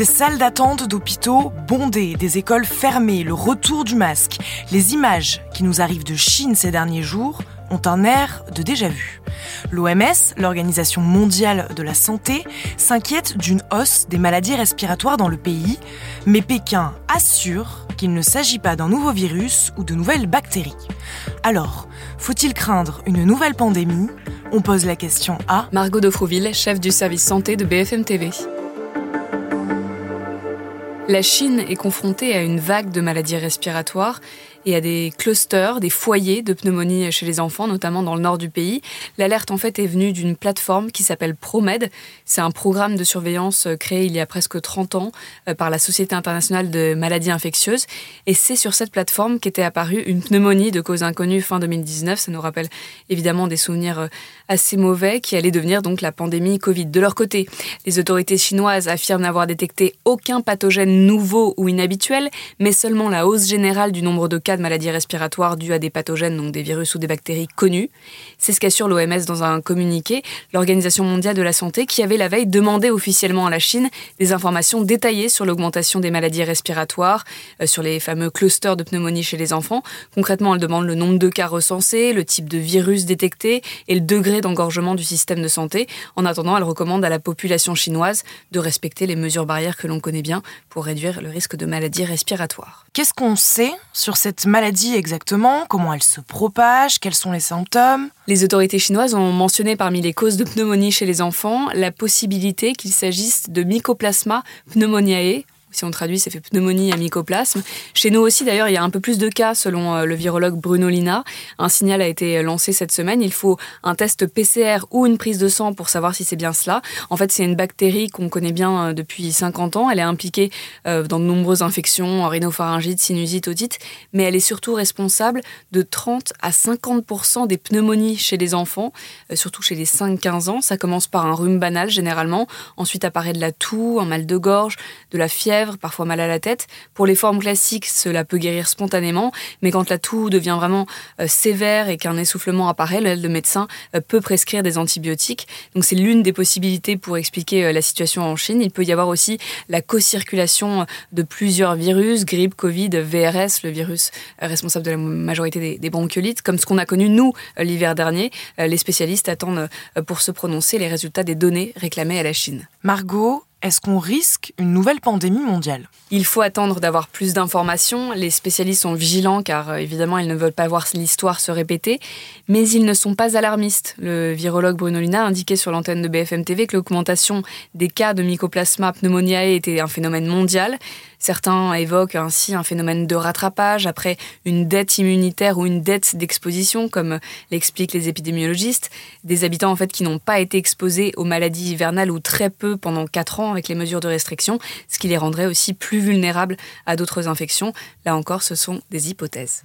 Des salles d'attente d'hôpitaux bondées, des écoles fermées, le retour du masque, les images qui nous arrivent de Chine ces derniers jours ont un air de déjà-vu. L'OMS, l'Organisation mondiale de la santé, s'inquiète d'une hausse des maladies respiratoires dans le pays, mais Pékin assure qu'il ne s'agit pas d'un nouveau virus ou de nouvelles bactéries. Alors, faut-il craindre une nouvelle pandémie? On pose la question à Margot Dofrouville, chef du service santé de BFM TV. La Chine est confrontée à une vague de maladies respiratoires et à des clusters, des foyers de pneumonie chez les enfants, notamment dans le nord du pays. L'alerte en fait est venue d'une plateforme qui s'appelle ProMed. C'est un programme de surveillance euh, créé il y a presque 30 ans euh, par la Société internationale de maladies infectieuses. Et c'est sur cette plateforme qu'était apparue une pneumonie de cause inconnue fin 2019. Ça nous rappelle évidemment des souvenirs euh, assez mauvais qui allait devenir donc la pandémie Covid. De leur côté, les autorités chinoises affirment n'avoir détecté aucun pathogène nouveau ou inhabituel, mais seulement la hausse générale du nombre de cas de maladies respiratoires dues à des pathogènes, donc des virus ou des bactéries connus. C'est ce qu'assure l'OMS dans un communiqué, l'Organisation mondiale de la santé, qui avait la veille demandé officiellement à la Chine des informations détaillées sur l'augmentation des maladies respiratoires, euh, sur les fameux clusters de pneumonie chez les enfants. Concrètement, elle demande le nombre de cas recensés, le type de virus détecté et le degré d'engorgement du système de santé. En attendant, elle recommande à la population chinoise de respecter les mesures barrières que l'on connaît bien pour réduire le risque de maladies respiratoires. Qu'est-ce qu'on sait sur cette maladie exactement? Comment elle se propage? Quels sont les symptômes? Les autorités chinoises ont mentionné parmi les causes de pneumonie chez les enfants la possibilité qu'il s'agisse de mycoplasma pneumoniae, si on traduit, ça fait pneumonie à mycoplasme. Chez nous aussi, d'ailleurs, il y a un peu plus de cas, selon euh, le virologue Bruno Lina. Un signal a été lancé cette semaine. Il faut un test PCR ou une prise de sang pour savoir si c'est bien cela. En fait, c'est une bactérie qu'on connaît bien euh, depuis 50 ans. Elle est impliquée euh, dans de nombreuses infections, rhinopharyngite, sinusite, otite, mais elle est surtout responsable de 30 à 50% des pneumonies chez les enfants, surtout chez les 5-15 ans. Ça commence par un rhume banal, généralement. Ensuite apparaît de la toux, un mal de gorge, de la fièvre parfois mal à la tête. Pour les formes classiques, cela peut guérir spontanément, mais quand la toux devient vraiment euh, sévère et qu'un essoufflement apparaît, le médecin euh, peut prescrire des antibiotiques. Donc c'est l'une des possibilités pour expliquer euh, la situation en Chine. Il peut y avoir aussi la co-circulation de plusieurs virus, grippe, Covid, VRS, le virus responsable de la majorité des, des bronchiolites, comme ce qu'on a connu nous l'hiver dernier. Les spécialistes attendent pour se prononcer les résultats des données réclamées à la Chine. Margot, est-ce qu'on risque une nouvelle pandémie mondiale? Il faut attendre d'avoir plus d'informations. Les spécialistes sont vigilants car euh, évidemment ils ne veulent pas voir l'histoire se répéter, mais ils ne sont pas alarmistes. Le virologue Bruno Luna a indiqué sur l'antenne de BFM TV que l'augmentation des cas de mycoplasma pneumoniae était un phénomène mondial. Certains évoquent ainsi un phénomène de rattrapage après une dette immunitaire ou une dette d'exposition, comme l'expliquent les épidémiologistes. Des habitants en fait qui n'ont pas été exposés aux maladies hivernales ou très peu pendant 4 ans avec les mesures de restriction, ce qui les rendrait aussi plus vulnérables à d'autres infections. Là encore, ce sont des hypothèses.